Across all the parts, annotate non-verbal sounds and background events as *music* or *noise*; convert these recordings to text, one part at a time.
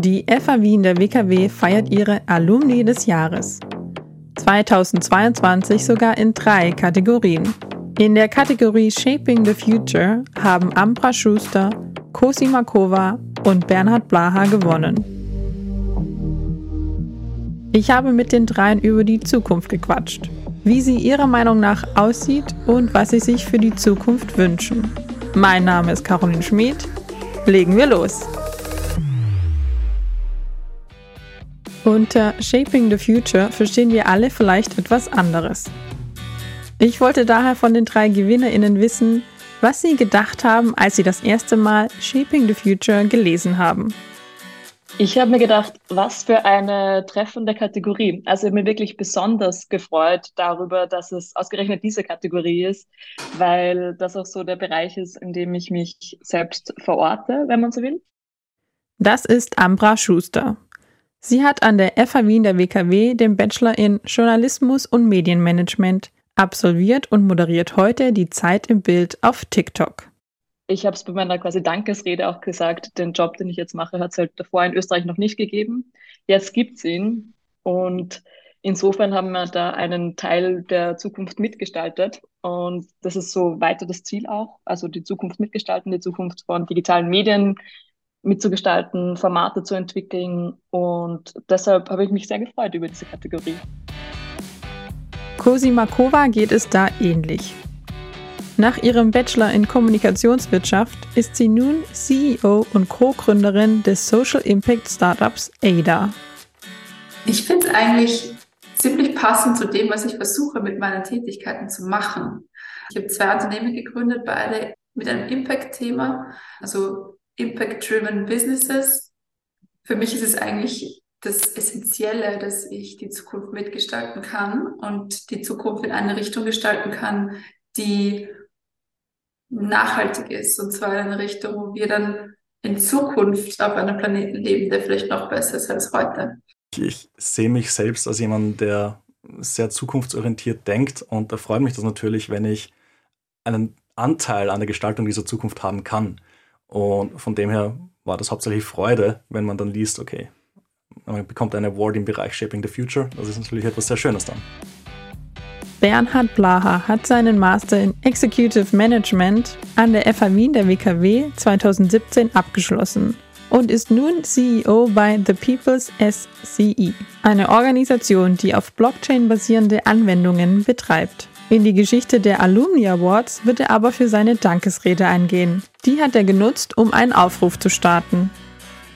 Die FA Wien der WKW feiert ihre Alumni des Jahres. 2022 sogar in drei Kategorien. In der Kategorie Shaping the Future haben Ambra Schuster, Cosima Kova und Bernhard Blaha gewonnen. Ich habe mit den dreien über die Zukunft gequatscht, wie sie ihrer Meinung nach aussieht und was sie sich für die Zukunft wünschen. Mein Name ist Caroline Schmid. Legen wir los. Unter Shaping the Future verstehen wir alle vielleicht etwas anderes. Ich wollte daher von den drei GewinnerInnen wissen, was sie gedacht haben, als sie das erste Mal Shaping the Future gelesen haben. Ich habe mir gedacht, was für eine treffende Kategorie. Also ich habe mich wirklich besonders gefreut darüber, dass es ausgerechnet diese Kategorie ist, weil das auch so der Bereich ist, in dem ich mich selbst verorte, wenn man so will. Das ist Ambra Schuster. Sie hat an der FH Wien der WKW den Bachelor in Journalismus und Medienmanagement absolviert und moderiert heute die Zeit im Bild auf TikTok. Ich habe es bei meiner quasi Dankesrede auch gesagt, den Job, den ich jetzt mache, hat es halt davor in Österreich noch nicht gegeben. Jetzt gibt es ihn und insofern haben wir da einen Teil der Zukunft mitgestaltet und das ist so weiter das Ziel auch, also die Zukunft mitgestalten, die Zukunft von digitalen Medien, mitzugestalten, Formate zu entwickeln. Und deshalb habe ich mich sehr gefreut über diese Kategorie. Cosima Kova geht es da ähnlich. Nach ihrem Bachelor in Kommunikationswirtschaft ist sie nun CEO und Co-Gründerin des Social Impact Startups ADA. Ich finde es eigentlich ziemlich passend zu dem, was ich versuche mit meinen Tätigkeiten zu machen. Ich habe zwei Unternehmen gegründet, beide mit einem Impact-Thema, also Impact-Driven Businesses. Für mich ist es eigentlich das Essentielle, dass ich die Zukunft mitgestalten kann und die Zukunft in eine Richtung gestalten kann, die nachhaltig ist. Und zwar in eine Richtung, wo wir dann in Zukunft auf einem Planeten leben, der vielleicht noch besser ist als heute. Ich sehe mich selbst als jemand, der sehr zukunftsorientiert denkt und da freut mich das natürlich, wenn ich einen Anteil an der Gestaltung dieser Zukunft haben kann. Und von dem her war das hauptsächlich Freude, wenn man dann liest, okay, man bekommt einen Award im Bereich Shaping the Future. Das ist natürlich etwas sehr Schönes dann. Bernhard Blaha hat seinen Master in Executive Management an der FH Wien der WKW 2017 abgeschlossen und ist nun CEO bei The People's SCE, eine Organisation, die auf Blockchain basierende Anwendungen betreibt. In die Geschichte der Alumni Awards wird er aber für seine Dankesrede eingehen. Die hat er genutzt, um einen Aufruf zu starten.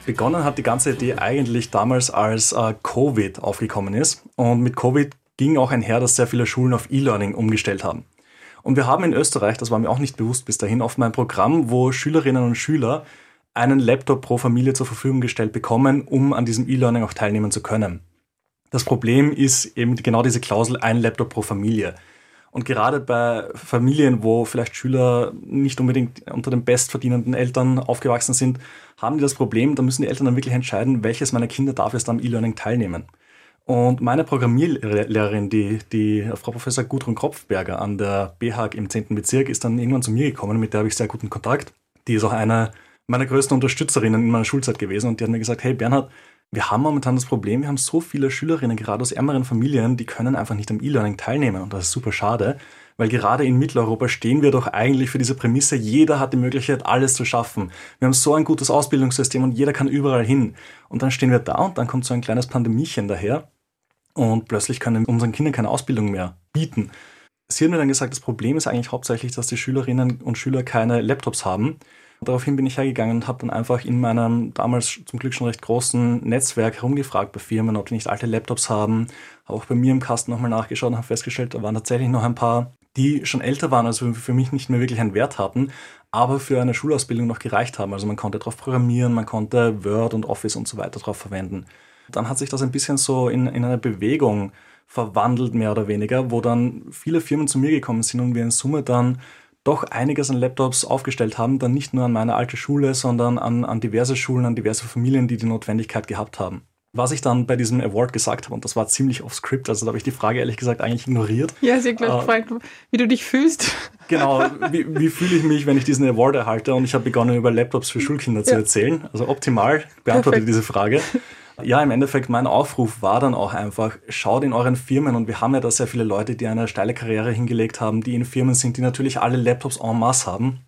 Begonnen hat die ganze Idee eigentlich damals, als äh, Covid aufgekommen ist. Und mit Covid ging auch einher, dass sehr viele Schulen auf E-Learning umgestellt haben. Und wir haben in Österreich, das war mir auch nicht bewusst bis dahin, oft ein Programm, wo Schülerinnen und Schüler einen Laptop pro Familie zur Verfügung gestellt bekommen, um an diesem E-Learning auch teilnehmen zu können. Das Problem ist eben genau diese Klausel, ein Laptop pro Familie. Und gerade bei Familien, wo vielleicht Schüler nicht unbedingt unter den bestverdienenden Eltern aufgewachsen sind, haben die das Problem, da müssen die Eltern dann wirklich entscheiden, welches meiner Kinder darf jetzt am E-Learning teilnehmen. Und meine Programmierlehrerin, die, die Frau Professor Gudrun Kropfberger an der BHAG im 10. Bezirk, ist dann irgendwann zu mir gekommen, mit der habe ich sehr guten Kontakt. Die ist auch eine meiner größten Unterstützerinnen in meiner Schulzeit gewesen und die hat mir gesagt, hey Bernhard, wir haben momentan das Problem, wir haben so viele Schülerinnen, gerade aus ärmeren Familien, die können einfach nicht am E-Learning teilnehmen. Und das ist super schade, weil gerade in Mitteleuropa stehen wir doch eigentlich für diese Prämisse, jeder hat die Möglichkeit, alles zu schaffen. Wir haben so ein gutes Ausbildungssystem und jeder kann überall hin. Und dann stehen wir da und dann kommt so ein kleines Pandemiechen daher und plötzlich können unseren Kindern keine Ausbildung mehr bieten. Sie hat mir dann gesagt, das Problem ist eigentlich hauptsächlich, dass die Schülerinnen und Schüler keine Laptops haben Daraufhin bin ich hergegangen und habe dann einfach in meinem damals zum Glück schon recht großen Netzwerk herumgefragt bei Firmen, ob die nicht alte Laptops haben. Habe auch bei mir im Kasten nochmal nachgeschaut und habe festgestellt, da waren tatsächlich noch ein paar, die schon älter waren, also für mich nicht mehr wirklich einen Wert hatten, aber für eine Schulausbildung noch gereicht haben. Also man konnte darauf programmieren, man konnte Word und Office und so weiter drauf verwenden. Dann hat sich das ein bisschen so in, in eine Bewegung verwandelt, mehr oder weniger, wo dann viele Firmen zu mir gekommen sind und wir in Summe dann doch einiges an Laptops aufgestellt haben, dann nicht nur an meine alte Schule, sondern an, an diverse Schulen, an diverse Familien, die die Notwendigkeit gehabt haben. Was ich dann bei diesem Award gesagt habe, und das war ziemlich off script, also da habe ich die Frage ehrlich gesagt eigentlich ignoriert. Ja, sie hat gleich äh, gefragt, wie du dich fühlst. Genau, *laughs* wie, wie fühle ich mich, wenn ich diesen Award erhalte? Und ich habe begonnen, über Laptops für Schulkinder zu ja. erzählen. Also optimal beantwortet diese Frage. Ja, im Endeffekt, mein Aufruf war dann auch einfach, schaut in euren Firmen und wir haben ja da sehr viele Leute, die eine steile Karriere hingelegt haben, die in Firmen sind, die natürlich alle Laptops en masse haben.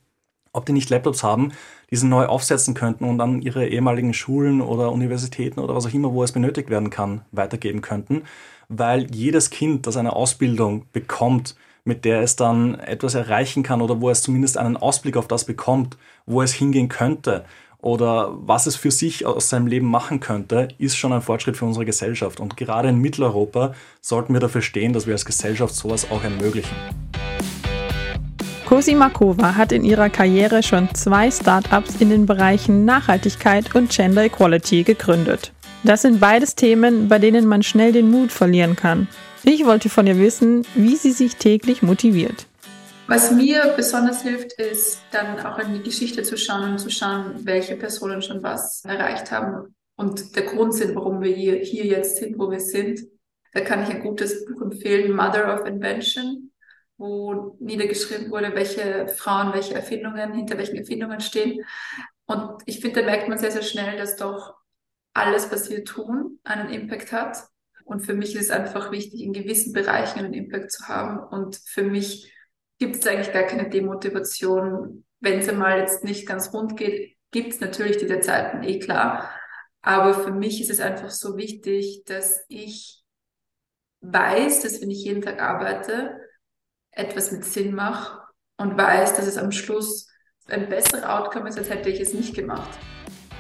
Ob die nicht Laptops haben, diese neu aufsetzen könnten und an ihre ehemaligen Schulen oder Universitäten oder was auch immer, wo es benötigt werden kann, weitergeben könnten. Weil jedes Kind, das eine Ausbildung bekommt, mit der es dann etwas erreichen kann oder wo es zumindest einen Ausblick auf das bekommt, wo es hingehen könnte oder was es für sich aus seinem Leben machen könnte, ist schon ein Fortschritt für unsere Gesellschaft. Und gerade in Mitteleuropa sollten wir dafür stehen, dass wir als Gesellschaft sowas auch ermöglichen. Cosima Kova hat in ihrer Karriere schon zwei Startups in den Bereichen Nachhaltigkeit und Gender Equality gegründet. Das sind beides Themen, bei denen man schnell den Mut verlieren kann. Ich wollte von ihr wissen, wie sie sich täglich motiviert. Was mir besonders hilft, ist dann auch in die Geschichte zu schauen und zu schauen, welche Personen schon was erreicht haben und der Grund sind, warum wir hier, hier jetzt sind, wo wir sind. Da kann ich ein gutes Buch empfehlen, Mother of Invention wo niedergeschrieben wurde, welche Frauen, welche Erfindungen, hinter welchen Erfindungen stehen. Und ich finde, da merkt man sehr, sehr schnell, dass doch alles, was wir tun, einen Impact hat. Und für mich ist es einfach wichtig, in gewissen Bereichen einen Impact zu haben. Und für mich gibt es eigentlich gar keine Demotivation. Wenn es einmal jetzt nicht ganz rund geht, gibt es natürlich diese Zeiten, eh klar. Aber für mich ist es einfach so wichtig, dass ich weiß, dass wenn ich jeden Tag arbeite, etwas mit Sinn mache und weiß, dass es am Schluss ein besserer Outcome ist, als hätte ich es nicht gemacht.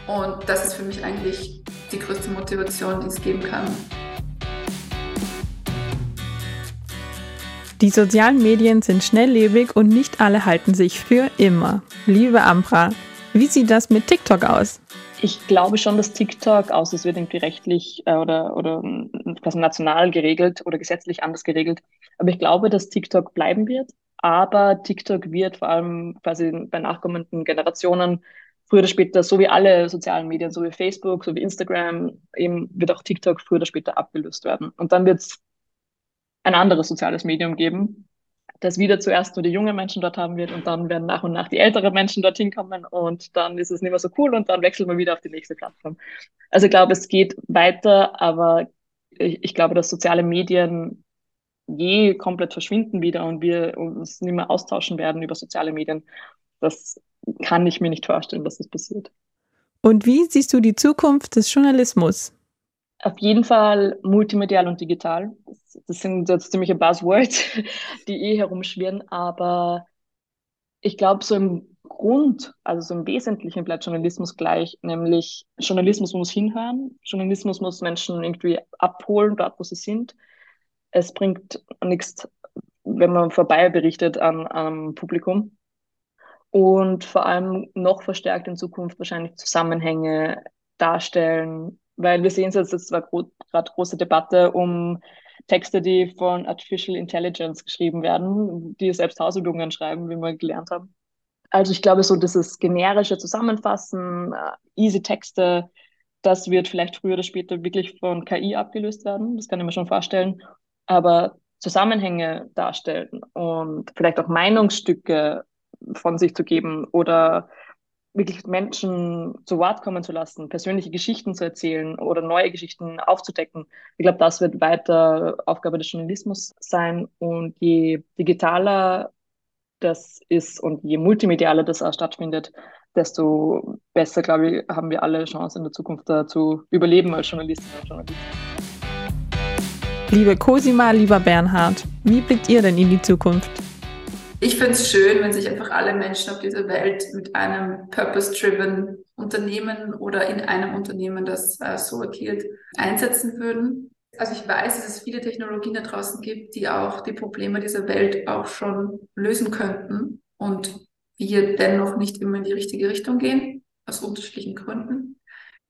Und das ist für mich eigentlich die größte Motivation, die es geben kann. Die sozialen Medien sind schnelllebig und nicht alle halten sich für immer. Liebe Ampra, wie sieht das mit TikTok aus? Ich glaube schon, dass TikTok, außer es wird irgendwie rechtlich äh, oder, oder quasi national geregelt oder gesetzlich anders geregelt, aber ich glaube, dass TikTok bleiben wird. Aber TikTok wird vor allem quasi bei nachkommenden Generationen früher oder später, so wie alle sozialen Medien, so wie Facebook, so wie Instagram, eben wird auch TikTok früher oder später abgelöst werden. Und dann wird es ein anderes soziales Medium geben, das wieder zuerst nur die jungen Menschen dort haben wird und dann werden nach und nach die älteren Menschen dorthin kommen und dann ist es nicht mehr so cool und dann wechseln wir wieder auf die nächste Plattform. Also ich glaube, es geht weiter, aber ich, ich glaube, dass soziale Medien je komplett verschwinden wieder und wir uns nicht mehr austauschen werden über soziale Medien. Das kann ich mir nicht vorstellen, dass das passiert. Und wie siehst du die Zukunft des Journalismus? Auf jeden Fall multimedial und digital. Das, sind jetzt ziemliche Buzzwords, *laughs* die eh herumschwirren, aber ich glaube, so im Grund, also so im Wesentlichen bleibt Journalismus gleich, nämlich Journalismus muss hinhören, Journalismus muss Menschen irgendwie abholen, dort wo sie sind. Es bringt nichts, wenn man vorbei berichtet an, am Publikum. Und vor allem noch verstärkt in Zukunft wahrscheinlich Zusammenhänge darstellen, weil wir sehen es jetzt, es war gerade große Debatte um Texte, die von Artificial Intelligence geschrieben werden, die selbst Hausübungen schreiben, wie wir gelernt haben. Also ich glaube, so dieses generische Zusammenfassen, äh, easy Texte, das wird vielleicht früher oder später wirklich von KI abgelöst werden. Das kann ich mir schon vorstellen. Aber Zusammenhänge darstellen und vielleicht auch Meinungsstücke von sich zu geben oder wirklich Menschen zu Wort kommen zu lassen, persönliche Geschichten zu erzählen oder neue Geschichten aufzudecken. Ich glaube, das wird weiter Aufgabe des Journalismus sein. Und je digitaler das ist und je multimedialer das auch stattfindet, desto besser, glaube ich, haben wir alle Chance in der Zukunft zu überleben als Journalistinnen und Journalisten. Liebe Cosima, lieber Bernhard, wie blickt ihr denn in die Zukunft? Ich finde es schön, wenn sich einfach alle Menschen auf dieser Welt mit einem purpose-driven Unternehmen oder in einem Unternehmen, das äh, so agiert, einsetzen würden. Also ich weiß, dass es viele Technologien da draußen gibt, die auch die Probleme dieser Welt auch schon lösen könnten und wir dennoch nicht immer in die richtige Richtung gehen, aus unterschiedlichen Gründen.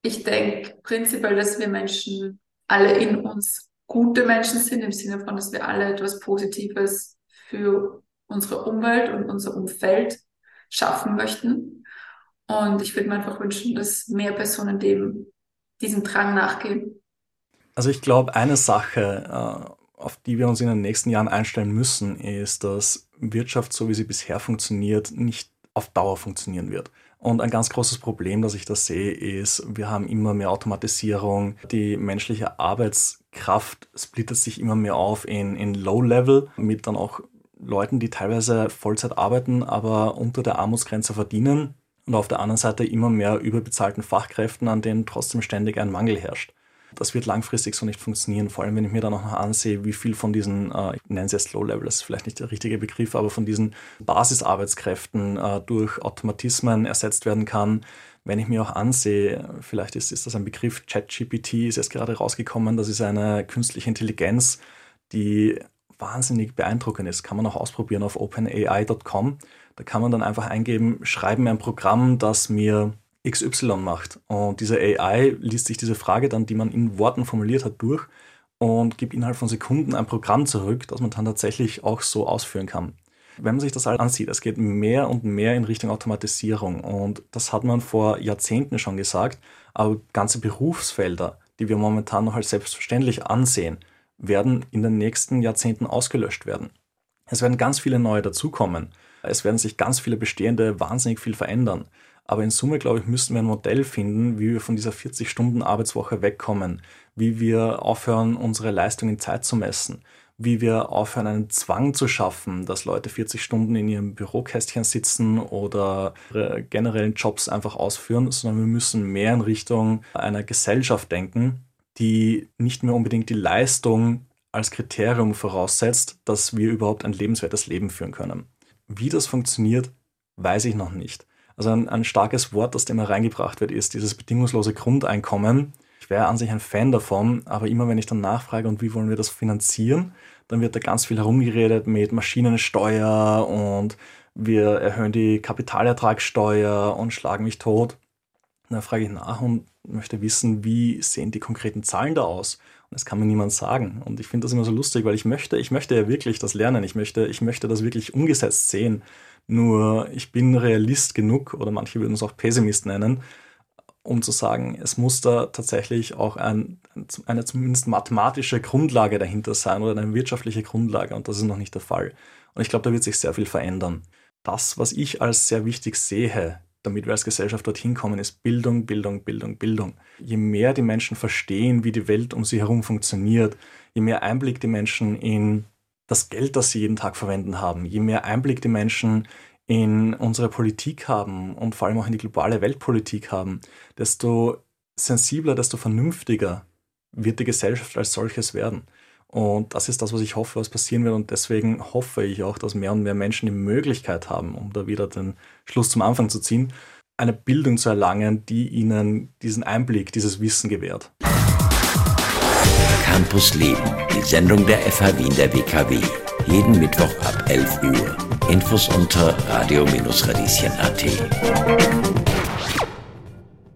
Ich denke prinzipiell, dass wir Menschen alle in uns gute Menschen sind, im Sinne von, dass wir alle etwas Positives für unsere Umwelt und unser Umfeld schaffen möchten. Und ich würde mir einfach wünschen, dass mehr Personen dem, diesem Drang nachgehen Also ich glaube, eine Sache, äh, auf die wir uns in den nächsten Jahren einstellen müssen, ist, dass Wirtschaft, so wie sie bisher funktioniert, nicht auf Dauer funktionieren wird. Und ein ganz großes Problem, das ich da sehe, ist, wir haben immer mehr Automatisierung. Die menschliche Arbeitskraft splittet sich immer mehr auf in, in Low-Level mit dann auch Leuten, die teilweise Vollzeit arbeiten, aber unter der Armutsgrenze verdienen. Und auf der anderen Seite immer mehr überbezahlten Fachkräften, an denen trotzdem ständig ein Mangel herrscht. Das wird langfristig so nicht funktionieren, vor allem wenn ich mir dann auch noch ansehe, wie viel von diesen, äh, ich nenne es jetzt Low-Level, das ist vielleicht nicht der richtige Begriff, aber von diesen Basisarbeitskräften äh, durch Automatismen ersetzt werden kann. Wenn ich mir auch ansehe, vielleicht ist, ist das ein Begriff, ChatGPT ist jetzt gerade rausgekommen, das ist eine künstliche Intelligenz, die wahnsinnig beeindruckend ist. Kann man auch ausprobieren auf openai.com. Da kann man dann einfach eingeben, schreiben mir ein Programm, das mir XY macht. Und diese AI liest sich diese Frage dann, die man in Worten formuliert hat, durch und gibt innerhalb von Sekunden ein Programm zurück, das man dann tatsächlich auch so ausführen kann. Wenn man sich das alles ansieht, es geht mehr und mehr in Richtung Automatisierung und das hat man vor Jahrzehnten schon gesagt, aber ganze Berufsfelder, die wir momentan noch als selbstverständlich ansehen, werden in den nächsten Jahrzehnten ausgelöscht werden. Es werden ganz viele neue dazukommen. Es werden sich ganz viele bestehende wahnsinnig viel verändern. Aber in Summe, glaube ich, müssen wir ein Modell finden, wie wir von dieser 40-Stunden-Arbeitswoche wegkommen, wie wir aufhören, unsere Leistung in Zeit zu messen, wie wir aufhören, einen Zwang zu schaffen, dass Leute 40 Stunden in ihrem Bürokästchen sitzen oder generellen Jobs einfach ausführen, sondern wir müssen mehr in Richtung einer Gesellschaft denken, die nicht mehr unbedingt die Leistung als Kriterium voraussetzt, dass wir überhaupt ein lebenswertes Leben führen können. Wie das funktioniert, weiß ich noch nicht. Also ein, ein starkes Wort, das da immer reingebracht wird, ist dieses bedingungslose Grundeinkommen. Ich wäre an sich ein Fan davon, aber immer wenn ich dann nachfrage, und wie wollen wir das finanzieren, dann wird da ganz viel herumgeredet mit Maschinensteuer und wir erhöhen die Kapitalertragssteuer und schlagen mich tot. Dann frage ich nach und möchte wissen, wie sehen die konkreten Zahlen da aus? Und das kann mir niemand sagen. Und ich finde das immer so lustig, weil ich möchte, ich möchte ja wirklich das lernen. Ich möchte, ich möchte das wirklich umgesetzt sehen. Nur ich bin Realist genug, oder manche würden es auch Pessimist nennen, um zu sagen, es muss da tatsächlich auch ein, eine zumindest mathematische Grundlage dahinter sein oder eine wirtschaftliche Grundlage. Und das ist noch nicht der Fall. Und ich glaube, da wird sich sehr viel verändern. Das, was ich als sehr wichtig sehe, damit wir als Gesellschaft dorthin kommen, ist Bildung, Bildung, Bildung, Bildung. Je mehr die Menschen verstehen, wie die Welt um sie herum funktioniert, je mehr Einblick die Menschen in das Geld, das sie jeden Tag verwenden haben, je mehr Einblick die Menschen in unsere Politik haben und vor allem auch in die globale Weltpolitik haben, desto sensibler, desto vernünftiger wird die Gesellschaft als solches werden. Und das ist das, was ich hoffe, was passieren wird. Und deswegen hoffe ich auch, dass mehr und mehr Menschen die Möglichkeit haben, um da wieder den Schluss zum Anfang zu ziehen, eine Bildung zu erlangen, die ihnen diesen Einblick, dieses Wissen gewährt. Campus Leben, die Sendung der FH Wien der WKW. Jeden Mittwoch ab 11 Uhr. Infos unter radio-radieschen.at.